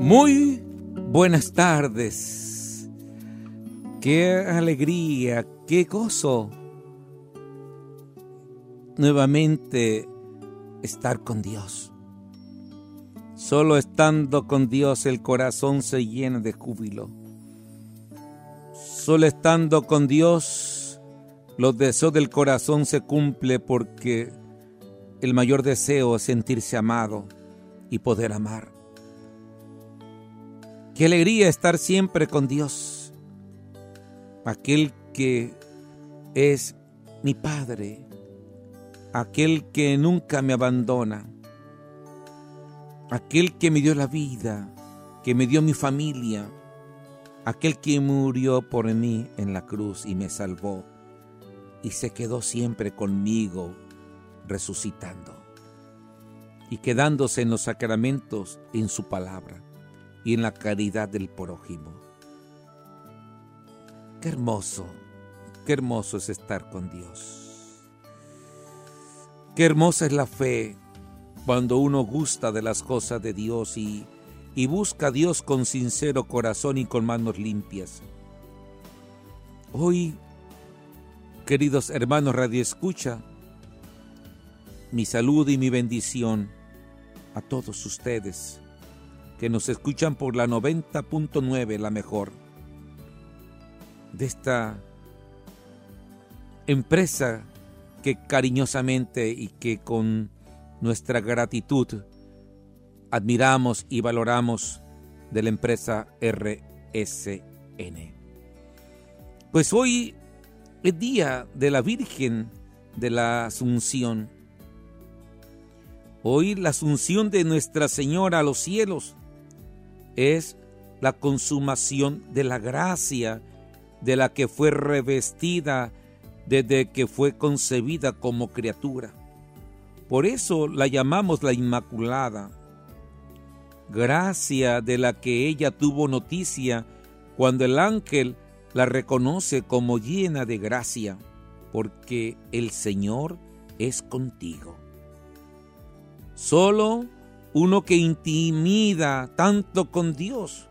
Muy buenas tardes. Qué alegría, qué gozo nuevamente estar con Dios. Solo estando con Dios el corazón se llena de júbilo. Solo estando con Dios los deseos del corazón se cumple porque el mayor deseo es sentirse amado y poder amar. Qué alegría estar siempre con Dios, aquel que es mi Padre, aquel que nunca me abandona, aquel que me dio la vida, que me dio mi familia, aquel que murió por mí en la cruz y me salvó y se quedó siempre conmigo resucitando y quedándose en los sacramentos en su palabra y en la caridad del prójimo. Qué hermoso, qué hermoso es estar con Dios. Qué hermosa es la fe cuando uno gusta de las cosas de Dios y, y busca a Dios con sincero corazón y con manos limpias. Hoy, queridos hermanos Radio Escucha, mi salud y mi bendición a todos ustedes que nos escuchan por la 90.9, la mejor, de esta empresa que cariñosamente y que con nuestra gratitud admiramos y valoramos de la empresa RSN. Pues hoy es día de la Virgen de la Asunción. Hoy la Asunción de Nuestra Señora a los cielos es la consumación de la gracia de la que fue revestida desde que fue concebida como criatura. Por eso la llamamos la Inmaculada. Gracia de la que ella tuvo noticia cuando el ángel la reconoce como llena de gracia, porque el Señor es contigo. Solo uno que intimida tanto con Dios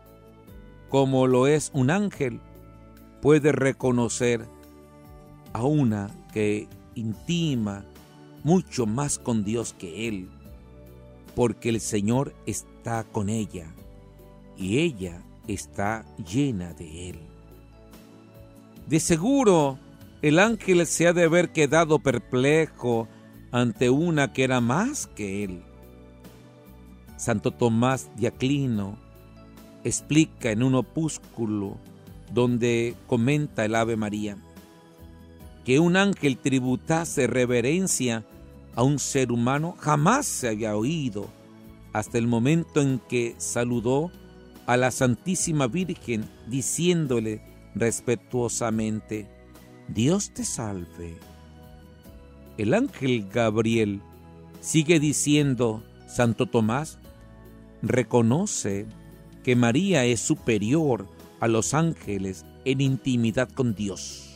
como lo es un ángel, puede reconocer a una que intima mucho más con Dios que él, porque el Señor está con ella y ella está llena de él. De seguro, el ángel se ha de haber quedado perplejo ante una que era más que él Santo Tomás de Aquino explica en un opúsculo donde comenta el Ave María que un ángel tributase reverencia a un ser humano jamás se había oído hasta el momento en que saludó a la Santísima Virgen diciéndole respetuosamente, Dios te salve. El ángel Gabriel sigue diciendo, Santo Tomás, reconoce que María es superior a los ángeles en intimidad con Dios.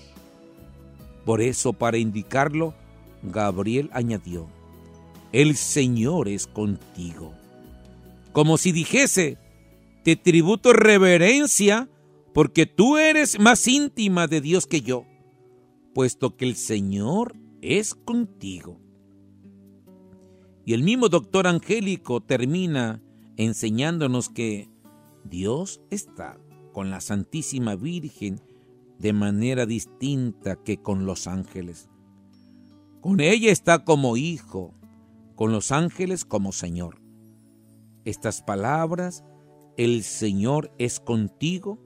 Por eso, para indicarlo, Gabriel añadió, El Señor es contigo. Como si dijese, te tributo reverencia porque tú eres más íntima de Dios que yo, puesto que el Señor es contigo. Y el mismo doctor angélico termina enseñándonos que Dios está con la Santísima Virgen de manera distinta que con los ángeles. Con ella está como hijo, con los ángeles como Señor. Estas palabras, el Señor es contigo,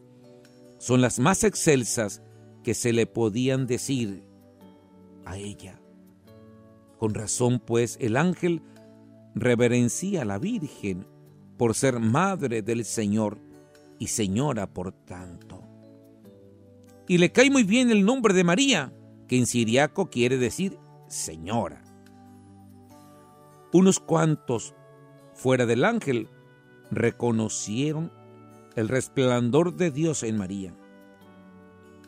son las más excelsas que se le podían decir a ella. Con razón, pues, el ángel reverencia a la Virgen por ser madre del Señor y señora por tanto. Y le cae muy bien el nombre de María, que en siriaco quiere decir señora. Unos cuantos fuera del ángel reconocieron el resplandor de Dios en María.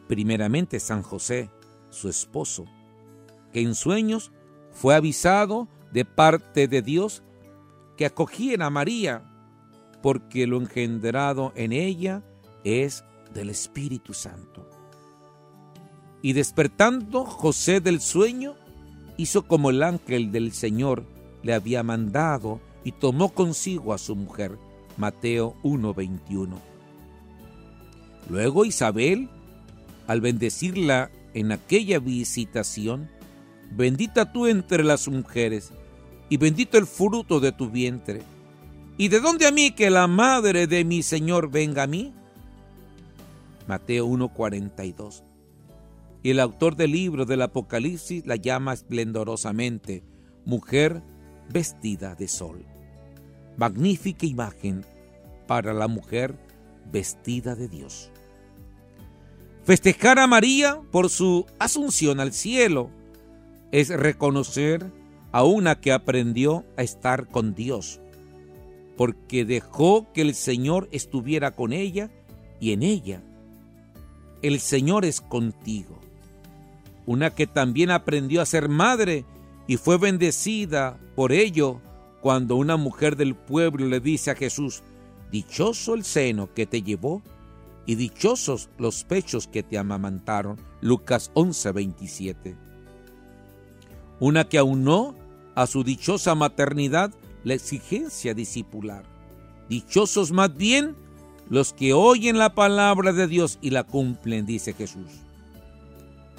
Primeramente San José, su esposo, que en sueños fue avisado de parte de Dios que acogiera a María, porque lo engendrado en ella es del Espíritu Santo. Y despertando José del sueño, hizo como el ángel del Señor le había mandado y tomó consigo a su mujer. Mateo 1:21. Luego Isabel, al bendecirla en aquella visitación, bendita tú entre las mujeres, y bendito el fruto de tu vientre. ¿Y de dónde a mí que la madre de mi Señor venga a mí? Mateo 1:42. Y el autor del libro del Apocalipsis la llama esplendorosamente mujer vestida de sol. Magnífica imagen para la mujer vestida de Dios. Festejar a María por su asunción al cielo es reconocer a una que aprendió a estar con Dios, porque dejó que el Señor estuviera con ella y en ella. El Señor es contigo. Una que también aprendió a ser madre y fue bendecida por ello cuando una mujer del pueblo le dice a Jesús, Dichoso el seno que te llevó y dichosos los pechos que te amamantaron. Lucas 11:27. Una que aunó a su dichosa maternidad la exigencia discipular. Dichosos más bien los que oyen la palabra de Dios y la cumplen, dice Jesús.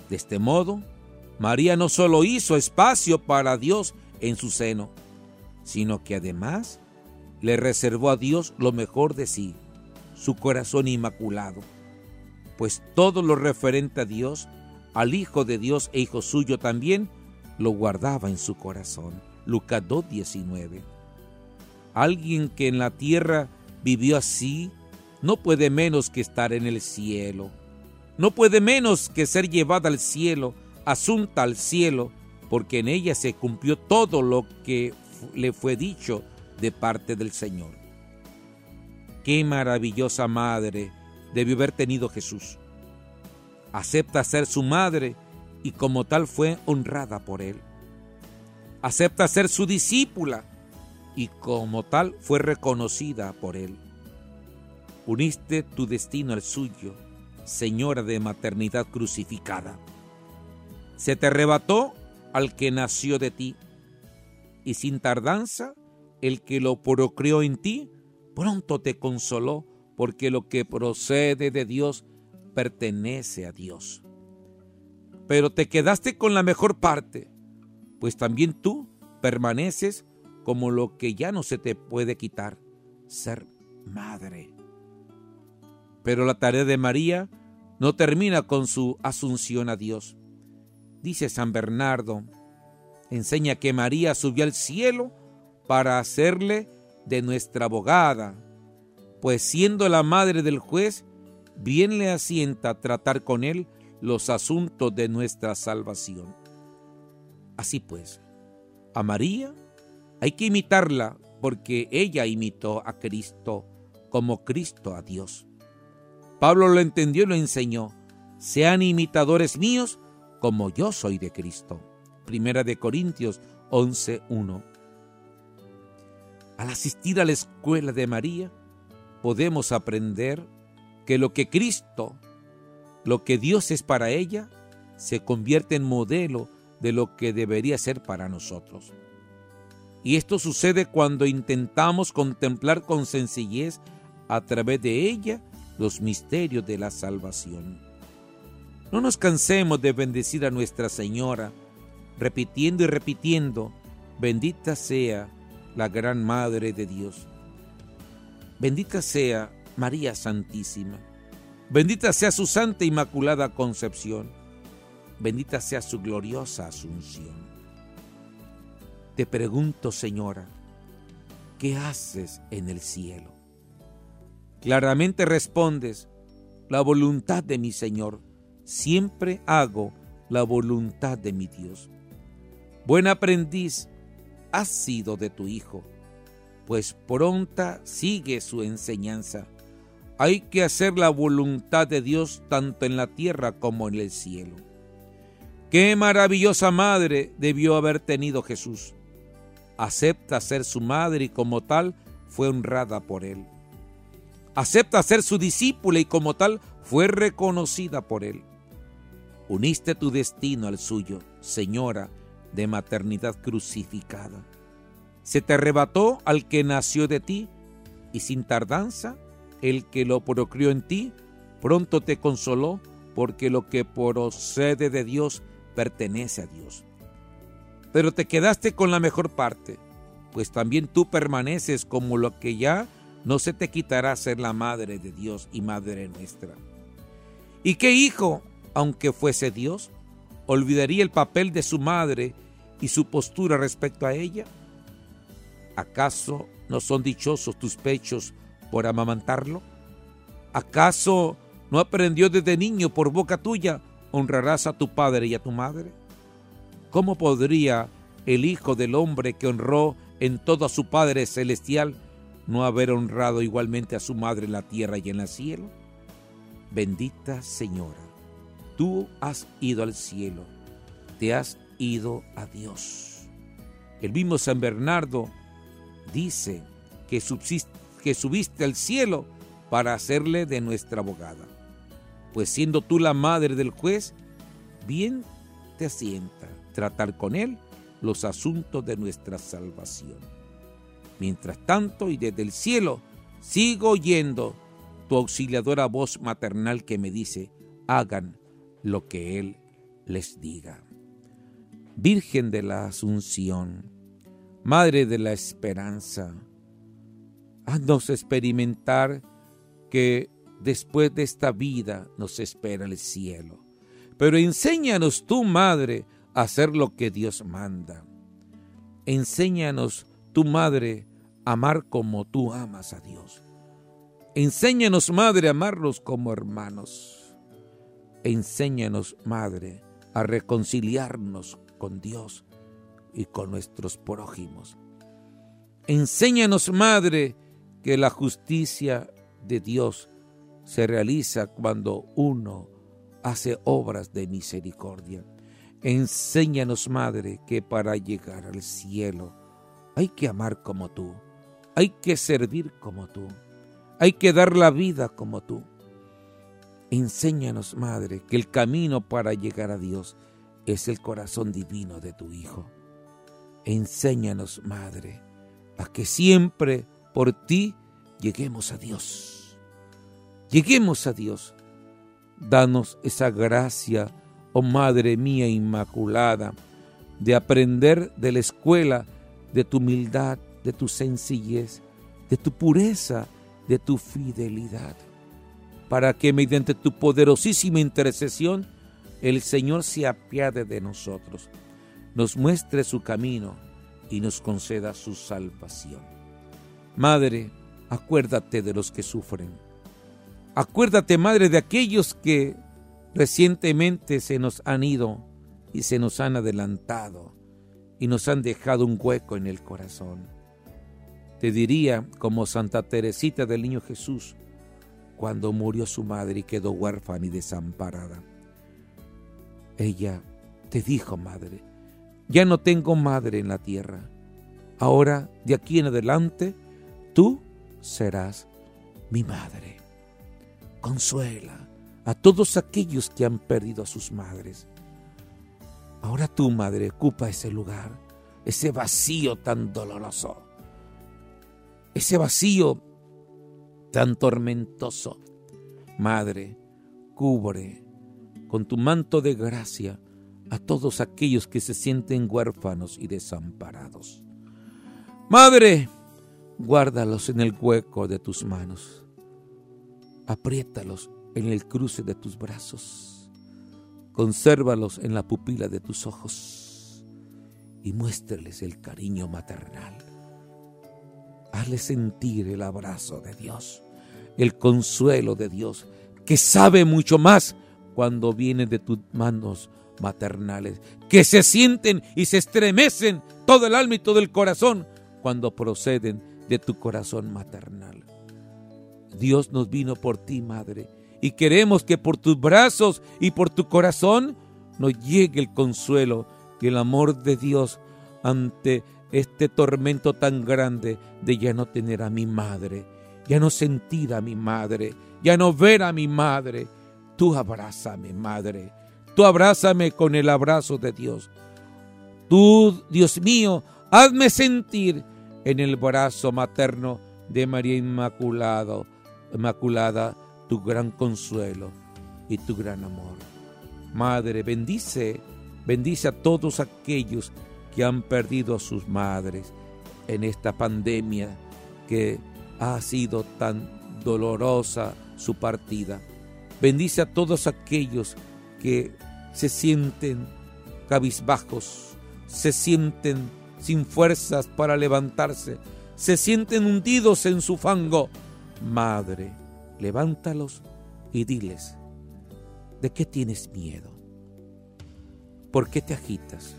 De este modo, María no solo hizo espacio para Dios en su seno, sino que además le reservó a Dios lo mejor de sí, su corazón inmaculado, pues todo lo referente a Dios, al Hijo de Dios e Hijo suyo también, lo guardaba en su corazón. Lucas 2.19. Alguien que en la tierra vivió así, no puede menos que estar en el cielo. No puede menos que ser llevada al cielo, asunta al cielo, porque en ella se cumplió todo lo que le fue dicho de parte del Señor. Qué maravillosa madre debió haber tenido Jesús. Acepta ser su madre y como tal fue honrada por él. Acepta ser su discípula y como tal fue reconocida por él. Uniste tu destino al suyo, Señora de maternidad crucificada. Se te arrebató al que nació de ti, y sin tardanza el que lo procreó en ti pronto te consoló, porque lo que procede de Dios pertenece a Dios. Pero te quedaste con la mejor parte, pues también tú permaneces como lo que ya no se te puede quitar, ser madre. Pero la tarea de María no termina con su asunción a Dios. Dice San Bernardo, enseña que María subió al cielo para hacerle de nuestra abogada, pues siendo la madre del juez, bien le asienta tratar con él los asuntos de nuestra salvación. Así pues, a María hay que imitarla porque ella imitó a Cristo como Cristo a Dios. Pablo lo entendió y lo enseñó. Sean imitadores míos como yo soy de Cristo. Primera de Corintios 11.1. Al asistir a la escuela de María, podemos aprender que lo que Cristo, lo que Dios es para ella, se convierte en modelo de lo que debería ser para nosotros. Y esto sucede cuando intentamos contemplar con sencillez a través de ella los misterios de la salvación. No nos cansemos de bendecir a Nuestra Señora, repitiendo y repitiendo, bendita sea la gran Madre de Dios. Bendita sea María Santísima. Bendita sea su Santa Inmaculada Concepción. Bendita sea su gloriosa Asunción. Te pregunto, Señora, ¿qué haces en el cielo? Claramente respondes, la voluntad de mi Señor. Siempre hago la voluntad de mi Dios. Buen aprendiz, has sido de tu Hijo, pues pronta sigue su enseñanza. Hay que hacer la voluntad de Dios tanto en la tierra como en el cielo. Qué maravillosa madre debió haber tenido Jesús. acepta ser su madre y como tal fue honrada por él. Acepta ser su discípula y como tal fue reconocida por él. Uniste tu destino al suyo, señora de maternidad crucificada. Se te arrebató al que nació de ti y sin tardanza el que lo procreó en ti pronto te consoló porque lo que procede de Dios pertenece a Dios. Pero te quedaste con la mejor parte, pues también tú permaneces como lo que ya no se te quitará ser la madre de Dios y madre nuestra. ¿Y qué hijo, aunque fuese Dios, olvidaría el papel de su madre y su postura respecto a ella? ¿Acaso no son dichosos tus pechos por amamantarlo? ¿Acaso no aprendió desde niño por boca tuya, honrarás a tu padre y a tu madre? ¿Cómo podría el Hijo del Hombre que honró en todo a su Padre Celestial no haber honrado igualmente a su madre en la tierra y en el cielo? Bendita Señora, tú has ido al cielo, te has ido a Dios. El mismo San Bernardo dice que, que subiste al cielo para hacerle de nuestra abogada. Pues siendo tú la madre del juez, bien te asienta tratar con él los asuntos de nuestra salvación. Mientras tanto, y desde el cielo, sigo oyendo tu auxiliadora voz maternal que me dice, hagan lo que Él les diga. Virgen de la Asunción, Madre de la Esperanza, haznos experimentar que después de esta vida nos espera el cielo. Pero enséñanos tú, Madre, a hacer lo que Dios manda. Enséñanos, tu Madre, a amar como tú amas a Dios. Enséñanos, Madre, a amarlos como hermanos. Enséñanos, Madre, a reconciliarnos con Dios y con nuestros prójimos. Enséñanos, Madre, que la justicia de Dios se realiza cuando uno hace obras de misericordia. Enséñanos, Madre, que para llegar al cielo hay que amar como tú, hay que servir como tú, hay que dar la vida como tú. Enséñanos, Madre, que el camino para llegar a Dios es el corazón divino de tu Hijo. Enséñanos, Madre, a que siempre por ti lleguemos a Dios. Lleguemos a Dios. Danos esa gracia, oh Madre mía Inmaculada, de aprender de la escuela de tu humildad, de tu sencillez, de tu pureza, de tu fidelidad, para que mediante tu poderosísima intercesión el Señor se apiade de nosotros, nos muestre su camino y nos conceda su salvación. Madre, acuérdate de los que sufren Acuérdate, Madre, de aquellos que recientemente se nos han ido y se nos han adelantado y nos han dejado un hueco en el corazón. Te diría, como Santa Teresita del Niño Jesús, cuando murió su madre y quedó huérfana y desamparada. Ella te dijo, madre, ya no tengo madre en la tierra. Ahora, de aquí en adelante, tú serás mi madre consuela a todos aquellos que han perdido a sus madres. Ahora tú, madre, ocupa ese lugar, ese vacío tan doloroso, ese vacío tan tormentoso. Madre, cubre con tu manto de gracia a todos aquellos que se sienten huérfanos y desamparados. Madre, guárdalos en el hueco de tus manos apriétalos en el cruce de tus brazos, consérvalos en la pupila de tus ojos y muéstrales el cariño maternal. Hazles sentir el abrazo de Dios, el consuelo de Dios, que sabe mucho más cuando viene de tus manos maternales, que se sienten y se estremecen todo el alma y todo el corazón cuando proceden de tu corazón maternal. Dios nos vino por ti, Madre, y queremos que por tus brazos y por tu corazón nos llegue el consuelo y el amor de Dios ante este tormento tan grande de ya no tener a mi madre, ya no sentir a mi madre, ya no ver a mi madre. Tú abrázame, madre. Tú abrázame con el abrazo de Dios. Tú, Dios mío, hazme sentir en el brazo materno de María Inmaculada, Inmaculada, tu gran consuelo y tu gran amor. Madre, bendice, bendice a todos aquellos que han perdido a sus madres en esta pandemia que ha sido tan dolorosa su partida. Bendice a todos aquellos que se sienten cabizbajos, se sienten sin fuerzas para levantarse, se sienten hundidos en su fango. Madre, levántalos y diles, ¿de qué tienes miedo? ¿Por qué te agitas?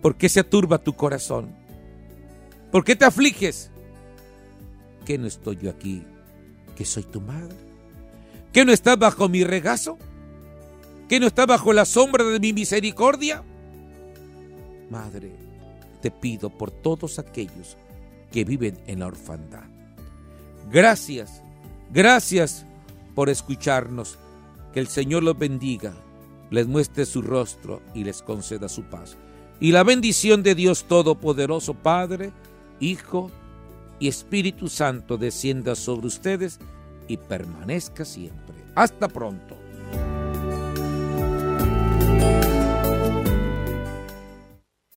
¿Por qué se aturba tu corazón? ¿Por qué te afliges? ¿Que no estoy yo aquí? ¿Que soy tu madre? ¿Que no estás bajo mi regazo? ¿Que no estás bajo la sombra de mi misericordia? Madre, te pido por todos aquellos que viven en la orfandad. Gracias, gracias por escucharnos. Que el Señor los bendiga, les muestre su rostro y les conceda su paz. Y la bendición de Dios Todopoderoso, Padre, Hijo y Espíritu Santo descienda sobre ustedes y permanezca siempre. Hasta pronto.